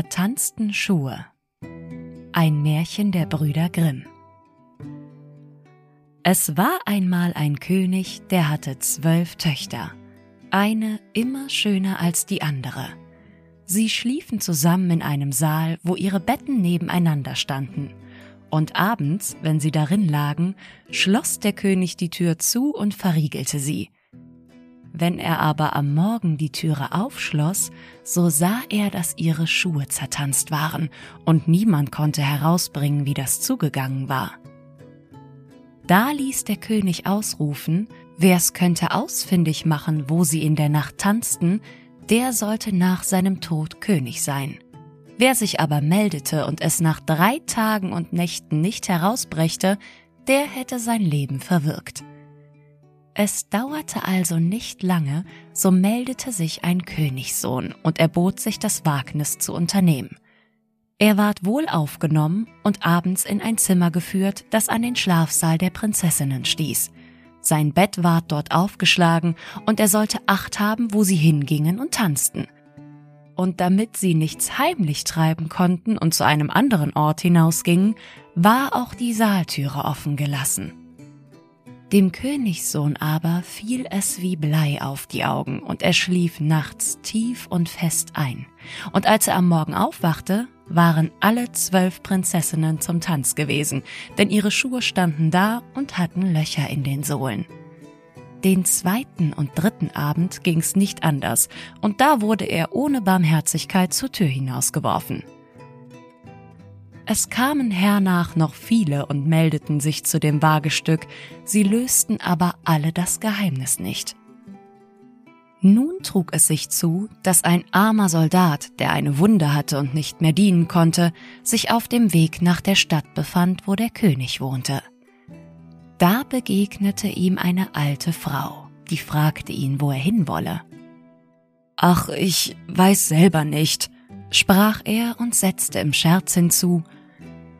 zertanzten Schuhe. Ein Märchen der Brüder Grimm. Es war einmal ein König, der hatte zwölf Töchter, eine immer schöner als die andere. Sie schliefen zusammen in einem Saal, wo ihre Betten nebeneinander standen. Und abends, wenn sie darin lagen, schloss der König die Tür zu und verriegelte sie. Wenn er aber am Morgen die Türe aufschloss, so sah er, dass ihre Schuhe zertanzt waren, und niemand konnte herausbringen, wie das zugegangen war. Da ließ der König ausrufen, wer's könnte ausfindig machen, wo sie in der Nacht tanzten, der sollte nach seinem Tod König sein. Wer sich aber meldete und es nach drei Tagen und Nächten nicht herausbrächte, der hätte sein Leben verwirkt. Es dauerte also nicht lange, so meldete sich ein Königssohn und erbot sich das Wagnis zu unternehmen. Er ward wohl aufgenommen und abends in ein Zimmer geführt, das an den Schlafsaal der Prinzessinnen stieß. Sein Bett ward dort aufgeschlagen und er sollte Acht haben, wo sie hingingen und tanzten. Und damit sie nichts heimlich treiben konnten und zu einem anderen Ort hinausgingen, war auch die Saaltüre offen gelassen. Dem Königssohn aber fiel es wie Blei auf die Augen, und er schlief nachts tief und fest ein. Und als er am Morgen aufwachte, waren alle zwölf Prinzessinnen zum Tanz gewesen, denn ihre Schuhe standen da und hatten Löcher in den Sohlen. Den zweiten und dritten Abend ging's nicht anders, und da wurde er ohne Barmherzigkeit zur Tür hinausgeworfen. Es kamen hernach noch viele und meldeten sich zu dem Wagestück, sie lösten aber alle das Geheimnis nicht. Nun trug es sich zu, dass ein armer Soldat, der eine Wunde hatte und nicht mehr dienen konnte, sich auf dem Weg nach der Stadt befand, wo der König wohnte. Da begegnete ihm eine alte Frau, die fragte ihn, wo er hinwolle. Ach, ich weiß selber nicht, sprach er und setzte im Scherz hinzu,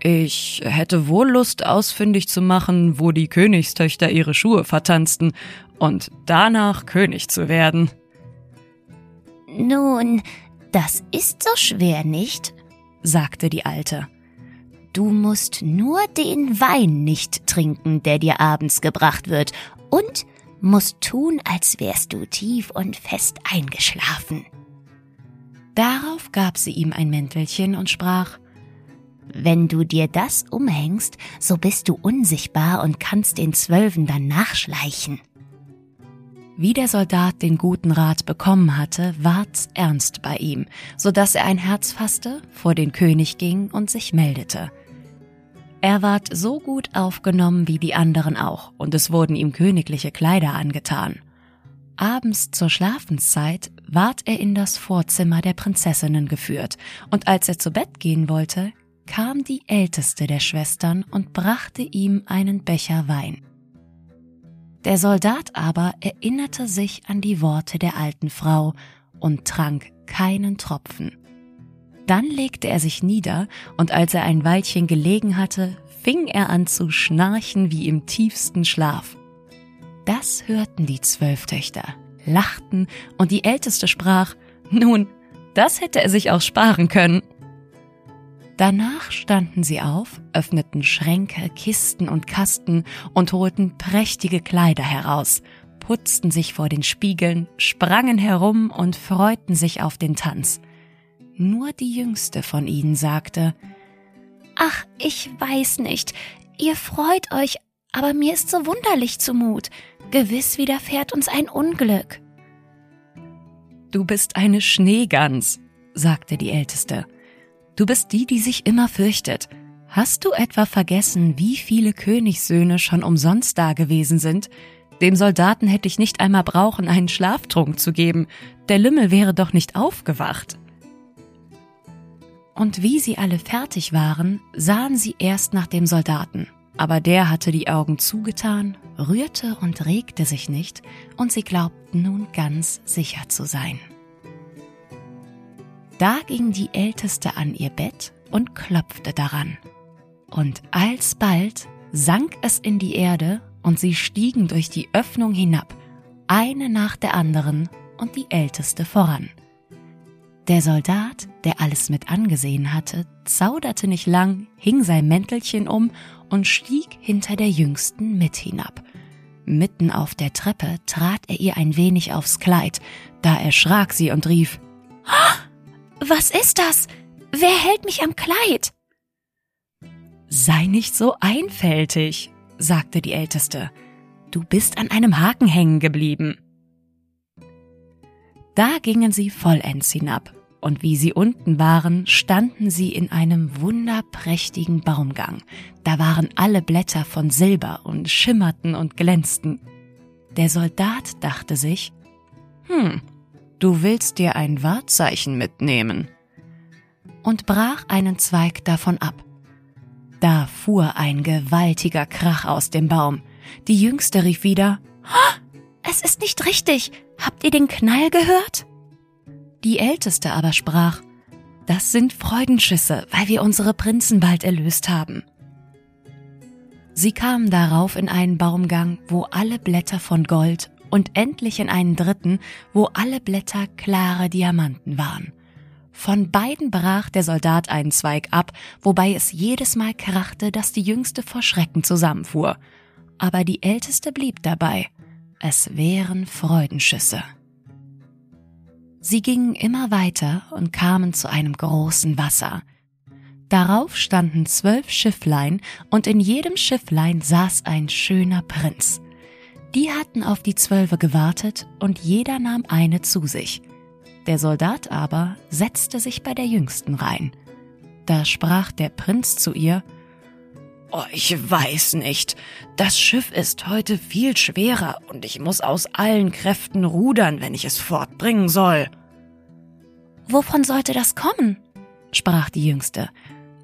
ich hätte wohl Lust ausfindig zu machen, wo die Königstöchter ihre Schuhe vertanzten und danach König zu werden. Nun, das ist so schwer nicht, sagte die Alte. Du musst nur den Wein nicht trinken, der dir abends gebracht wird, und musst tun, als wärst du tief und fest eingeschlafen. Darauf gab sie ihm ein Mäntelchen und sprach wenn du dir das umhängst, so bist du unsichtbar und kannst den Zwölfen dann nachschleichen. Wie der Soldat den guten Rat bekommen hatte, ward's ernst bei ihm, so dass er ein Herz fasste, vor den König ging und sich meldete. Er ward so gut aufgenommen wie die anderen auch, und es wurden ihm königliche Kleider angetan. Abends zur Schlafenszeit ward er in das Vorzimmer der Prinzessinnen geführt, und als er zu Bett gehen wollte, kam die älteste der Schwestern und brachte ihm einen Becher Wein. Der Soldat aber erinnerte sich an die Worte der alten Frau und trank keinen Tropfen. Dann legte er sich nieder, und als er ein Weilchen gelegen hatte, fing er an zu schnarchen wie im tiefsten Schlaf. Das hörten die zwölf Töchter, lachten, und die älteste sprach Nun, das hätte er sich auch sparen können. Danach standen sie auf, öffneten Schränke, Kisten und Kasten und holten prächtige Kleider heraus, putzten sich vor den Spiegeln, sprangen herum und freuten sich auf den Tanz. Nur die jüngste von ihnen sagte Ach, ich weiß nicht, ihr freut euch, aber mir ist so wunderlich zumut. Gewiss widerfährt uns ein Unglück. Du bist eine Schneegans, sagte die Älteste. Du bist die, die sich immer fürchtet. Hast du etwa vergessen, wie viele Königssöhne schon umsonst da gewesen sind? Dem Soldaten hätte ich nicht einmal brauchen, einen Schlaftrunk zu geben. Der Lümmel wäre doch nicht aufgewacht. Und wie sie alle fertig waren, sahen sie erst nach dem Soldaten. Aber der hatte die Augen zugetan, rührte und regte sich nicht, und sie glaubten nun ganz sicher zu sein. Da ging die Älteste an ihr Bett und klopfte daran. Und alsbald sank es in die Erde und sie stiegen durch die Öffnung hinab, eine nach der anderen und die Älteste voran. Der Soldat, der alles mit angesehen hatte, zauderte nicht lang, hing sein Mäntelchen um und stieg hinter der Jüngsten mit hinab. Mitten auf der Treppe trat er ihr ein wenig aufs Kleid, da erschrak sie und rief Was ist das? Wer hält mich am Kleid? Sei nicht so einfältig, sagte die Älteste. Du bist an einem Haken hängen geblieben. Da gingen sie vollends hinab, und wie sie unten waren, standen sie in einem wunderprächtigen Baumgang. Da waren alle Blätter von Silber und schimmerten und glänzten. Der Soldat dachte sich, hm, du willst dir ein Wahrzeichen mitnehmen. Und brach einen Zweig davon ab. Da fuhr ein gewaltiger Krach aus dem Baum. Die Jüngste rief wieder, Es ist nicht richtig. Habt ihr den Knall gehört? Die Älteste aber sprach, Das sind Freudenschüsse, weil wir unsere Prinzen bald erlöst haben. Sie kamen darauf in einen Baumgang, wo alle Blätter von Gold und endlich in einen dritten, wo alle Blätter klare Diamanten waren. Von beiden brach der Soldat einen Zweig ab, wobei es jedes Mal krachte, dass die Jüngste vor Schrecken zusammenfuhr. Aber die Älteste blieb dabei. Es wären Freudenschüsse. Sie gingen immer weiter und kamen zu einem großen Wasser. Darauf standen zwölf Schifflein, und in jedem Schifflein saß ein schöner Prinz. Die hatten auf die Zwölfe gewartet, und jeder nahm eine zu sich. Der Soldat aber setzte sich bei der Jüngsten rein. Da sprach der Prinz zu ihr Oh, ich weiß nicht. Das Schiff ist heute viel schwerer und ich muss aus allen Kräften rudern, wenn ich es fortbringen soll. Wovon sollte das kommen? sprach die Jüngste.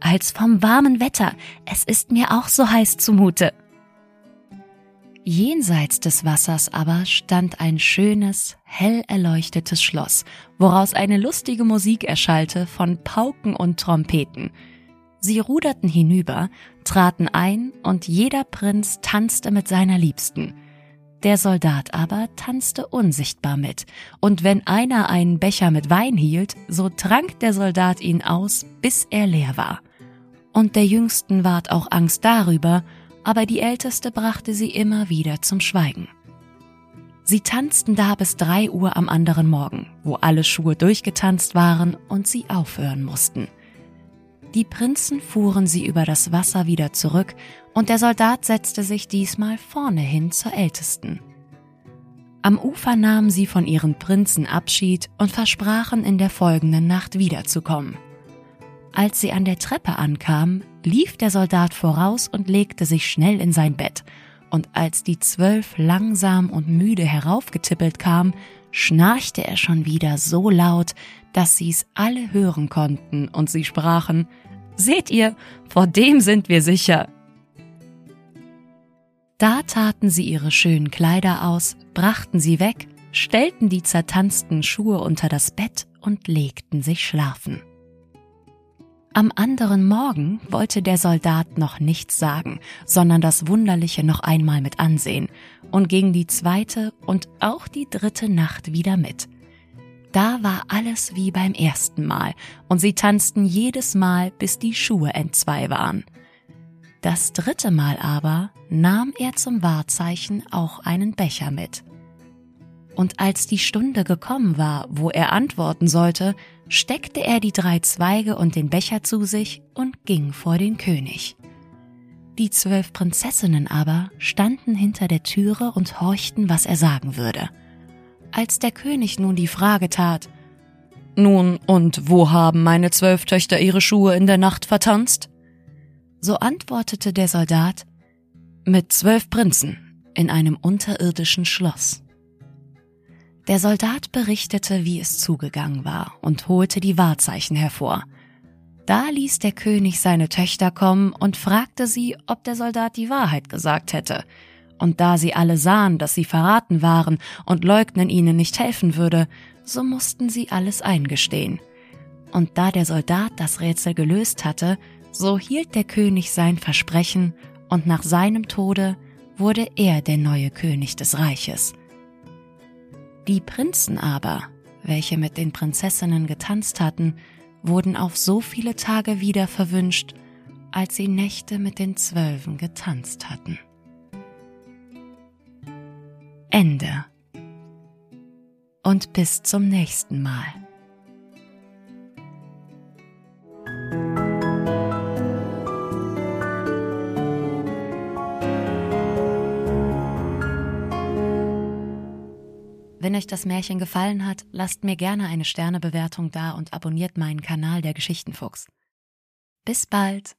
Als vom warmen Wetter. Es ist mir auch so heiß zumute. Jenseits des Wassers aber stand ein schönes, hell erleuchtetes Schloss, woraus eine lustige Musik erschallte von Pauken und Trompeten. Sie ruderten hinüber, traten ein, und jeder Prinz tanzte mit seiner Liebsten. Der Soldat aber tanzte unsichtbar mit, und wenn einer einen Becher mit Wein hielt, so trank der Soldat ihn aus, bis er leer war. Und der Jüngsten ward auch Angst darüber, aber die Älteste brachte sie immer wieder zum Schweigen. Sie tanzten da bis drei Uhr am anderen Morgen, wo alle Schuhe durchgetanzt waren und sie aufhören mussten. Die Prinzen fuhren sie über das Wasser wieder zurück, und der Soldat setzte sich diesmal vorne hin zur Ältesten. Am Ufer nahmen sie von ihren Prinzen Abschied und versprachen in der folgenden Nacht wiederzukommen. Als sie an der Treppe ankamen, lief der Soldat voraus und legte sich schnell in sein Bett, und als die zwölf langsam und müde heraufgetippelt kamen, schnarchte er schon wieder so laut, dass sie's alle hören konnten, und sie sprachen Seht ihr, vor dem sind wir sicher. Da taten sie ihre schönen Kleider aus, brachten sie weg, stellten die zertanzten Schuhe unter das Bett und legten sich schlafen. Am anderen Morgen wollte der Soldat noch nichts sagen, sondern das Wunderliche noch einmal mit ansehen und ging die zweite und auch die dritte Nacht wieder mit. Da war alles wie beim ersten Mal und sie tanzten jedes Mal, bis die Schuhe entzwei waren. Das dritte Mal aber nahm er zum Wahrzeichen auch einen Becher mit. Und als die Stunde gekommen war, wo er antworten sollte, steckte er die drei Zweige und den Becher zu sich und ging vor den König. Die zwölf Prinzessinnen aber standen hinter der Türe und horchten, was er sagen würde. Als der König nun die Frage tat, Nun, und wo haben meine zwölf Töchter ihre Schuhe in der Nacht vertanzt? So antwortete der Soldat, mit zwölf Prinzen in einem unterirdischen Schloss. Der Soldat berichtete, wie es zugegangen war und holte die Wahrzeichen hervor. Da ließ der König seine Töchter kommen und fragte sie, ob der Soldat die Wahrheit gesagt hätte. Und da sie alle sahen, dass sie verraten waren und Leugnen ihnen nicht helfen würde, so mussten sie alles eingestehen. Und da der Soldat das Rätsel gelöst hatte, so hielt der König sein Versprechen, und nach seinem Tode wurde er der neue König des Reiches. Die Prinzen aber, welche mit den Prinzessinnen getanzt hatten, wurden auf so viele Tage wieder verwünscht, als sie Nächte mit den Zwölfen getanzt hatten. Ende. Und bis zum nächsten Mal. Wenn euch das Märchen gefallen hat, lasst mir gerne eine Sternebewertung da und abonniert meinen Kanal der Geschichtenfuchs. Bis bald!